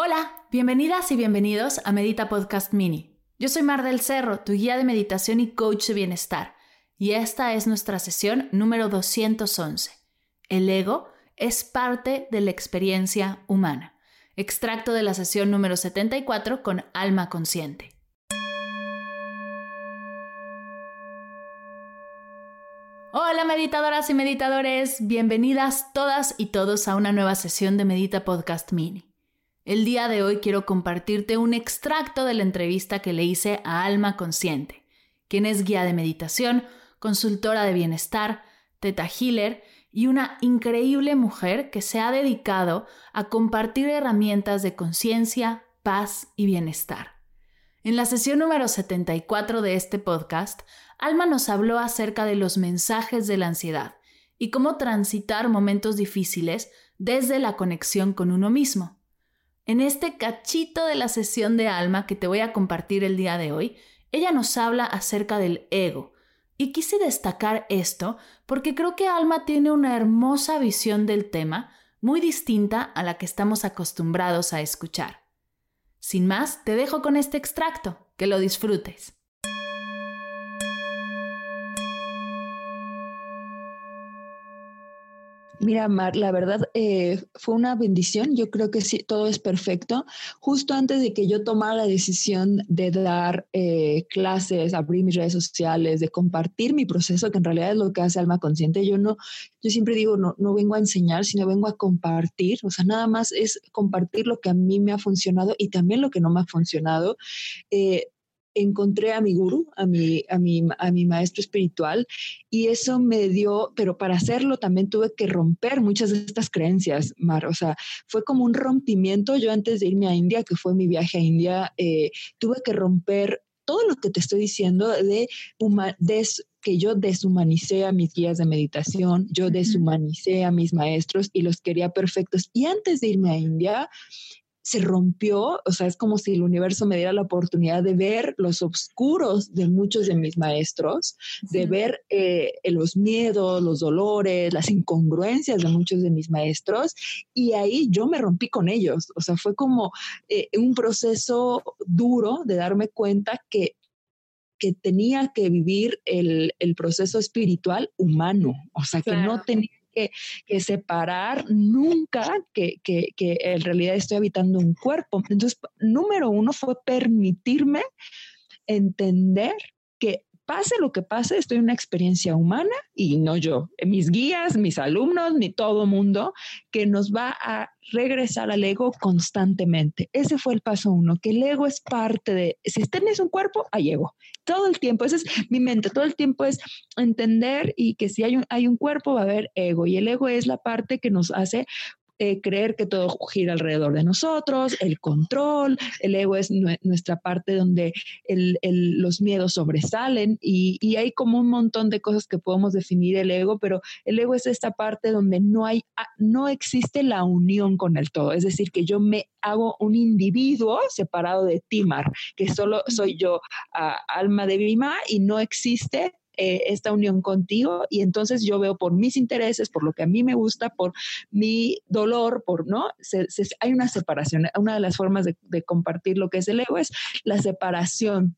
Hola, bienvenidas y bienvenidos a Medita Podcast Mini. Yo soy Mar del Cerro, tu guía de meditación y coach de bienestar, y esta es nuestra sesión número 211. El ego es parte de la experiencia humana. Extracto de la sesión número 74 con Alma Consciente. Hola meditadoras y meditadores, bienvenidas todas y todos a una nueva sesión de Medita Podcast Mini. El día de hoy quiero compartirte un extracto de la entrevista que le hice a Alma Consciente, quien es guía de meditación, consultora de bienestar, teta healer y una increíble mujer que se ha dedicado a compartir herramientas de conciencia, paz y bienestar. En la sesión número 74 de este podcast, Alma nos habló acerca de los mensajes de la ansiedad y cómo transitar momentos difíciles desde la conexión con uno mismo. En este cachito de la sesión de Alma que te voy a compartir el día de hoy, ella nos habla acerca del ego, y quise destacar esto porque creo que Alma tiene una hermosa visión del tema, muy distinta a la que estamos acostumbrados a escuchar. Sin más, te dejo con este extracto, que lo disfrutes. Mira, Mar, la verdad eh, fue una bendición. Yo creo que sí, todo es perfecto. Justo antes de que yo tomara la decisión de dar eh, clases, abrir mis redes sociales, de compartir mi proceso, que en realidad es lo que hace Alma Consciente, yo no, yo siempre digo, no, no vengo a enseñar, sino vengo a compartir. O sea, nada más es compartir lo que a mí me ha funcionado y también lo que no me ha funcionado. Eh, encontré a mi gurú, a mi, a, mi, a mi maestro espiritual, y eso me dio, pero para hacerlo también tuve que romper muchas de estas creencias, Mar. O sea, fue como un rompimiento. Yo antes de irme a India, que fue mi viaje a India, eh, tuve que romper todo lo que te estoy diciendo de, que yo deshumanicé a mis guías de meditación, yo deshumanicé a mis maestros y los quería perfectos. Y antes de irme a India, se rompió, o sea, es como si el universo me diera la oportunidad de ver los oscuros de muchos de mis maestros, de ver eh, los miedos, los dolores, las incongruencias de muchos de mis maestros, y ahí yo me rompí con ellos, o sea, fue como eh, un proceso duro de darme cuenta que que tenía que vivir el, proceso espiritual humano, o sea, que no tenía que, separar nunca que, que, que en realidad estoy habitando un cuerpo. Entonces, número uno fue permitirme entender que pase lo que pase, estoy en una experiencia humana y no yo, mis guías, mis alumnos, ni todo mundo, que nos va a regresar al ego constantemente. Ese fue el paso uno, que el ego es parte de, si tenés un cuerpo, hay ego. Todo el tiempo, esa es mi mente, todo el tiempo es entender y que si hay un, hay un cuerpo va a haber ego y el ego es la parte que nos hace eh, creer que todo gira alrededor de nosotros, el control, el ego es nuestra parte donde los miedos sobresalen y, y, hay como un montón de cosas que podemos definir el ego, pero el ego es esta parte donde no hay, ah, no existe la unión con el todo, es decir, que yo me hago un individuo separado de Timar, que solo soy yo, alma de Bima, y no existe eh, esta unión contigo y entonces yo veo por mis intereses, por lo que a mí me gusta, por mi dolor, por, ¿no? hay una separación. Una de las formas de, de compartir lo que es el ego es la separación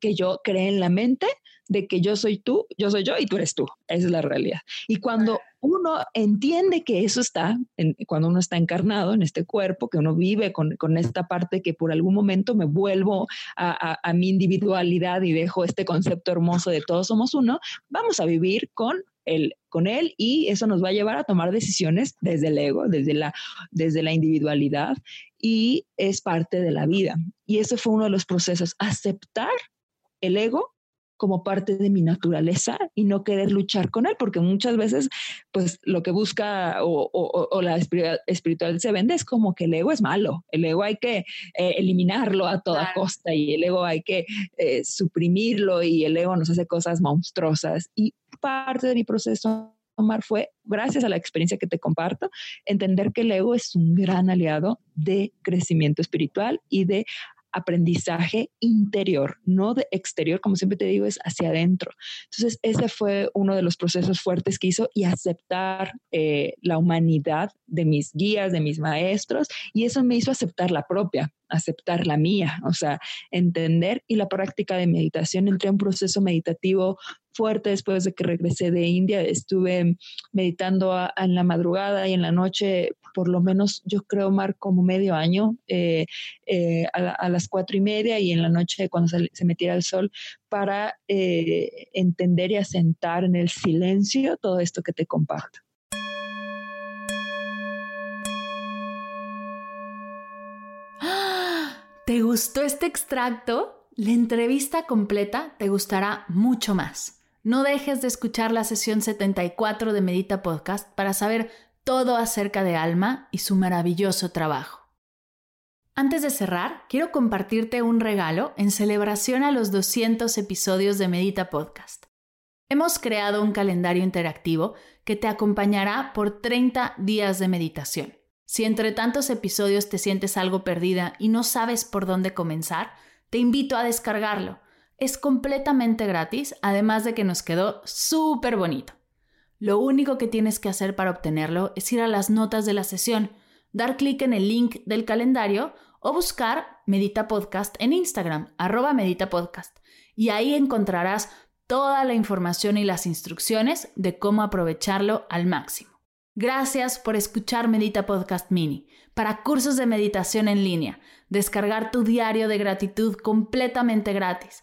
que yo creé en la mente de que yo soy tú, yo soy yo y tú eres tú. Esa es la realidad. Y cuando uno entiende que eso está, cuando uno está encarnado en este cuerpo, que uno vive con, esta parte que por algún momento me vuelvo a, mi individualidad y dejo este concepto hermoso de todos somos uno, vamos a vivir con el, con él y eso nos va a llevar a tomar decisiones desde el ego, desde la, desde la individualidad y es parte de la vida. Y ese fue uno de los procesos, aceptar el ego como parte de mi naturaleza y no querer luchar con él, porque muchas veces, pues lo que busca o, la espiritual se vende es como que el ego es malo, el ego hay que eh, eliminarlo a toda costa y el ego hay que eh, suprimirlo y el ego nos hace cosas monstruosas. Y parte de mi proceso Omar, fue, gracias a la experiencia que te comparto, entender que el ego es un gran aliado de crecimiento espiritual y de aprendizaje interior, no de exterior, como siempre te digo, es hacia adentro. Entonces, ese fue uno de los procesos fuertes que hizo y aceptar eh, la humanidad de mis guías, de mis maestros, y eso me hizo aceptar la propia, aceptar la mía, o sea, entender y la práctica de meditación. Entré en un proceso meditativo fuerte después de que regresé de India. Estuve meditando en la madrugada y en la noche, por lo menos yo creo, Mar, como medio año, eh, eh, a, las cuatro y media y en la noche cuando se, se metiera el sol, para eh, entender y asentar en el silencio todo esto que te comparto. ¿Te gustó este extracto? La entrevista completa te gustará mucho más. No dejes de escuchar la sesión 74 de Medita Podcast para saber todo acerca de Alma y su maravilloso trabajo. Antes de cerrar, quiero compartirte un regalo en celebración a los 200 episodios de Medita Podcast. Hemos creado un calendario interactivo que te acompañará por 30 días de meditación. Si entre tantos episodios te sientes algo perdida y no sabes por dónde comenzar, te invito a descargarlo. Es completamente gratis, además de que nos quedó súper bonito. Lo único que tienes que hacer para obtenerlo es ir a las notas de la sesión, dar clic en el link del calendario o buscar Medita Podcast en Instagram, arroba Medita Podcast, y ahí encontrarás toda la información y las instrucciones de cómo aprovecharlo al máximo. Gracias por escuchar Medita Podcast Mini. Para cursos de meditación en línea, descargar tu diario de gratitud completamente gratis,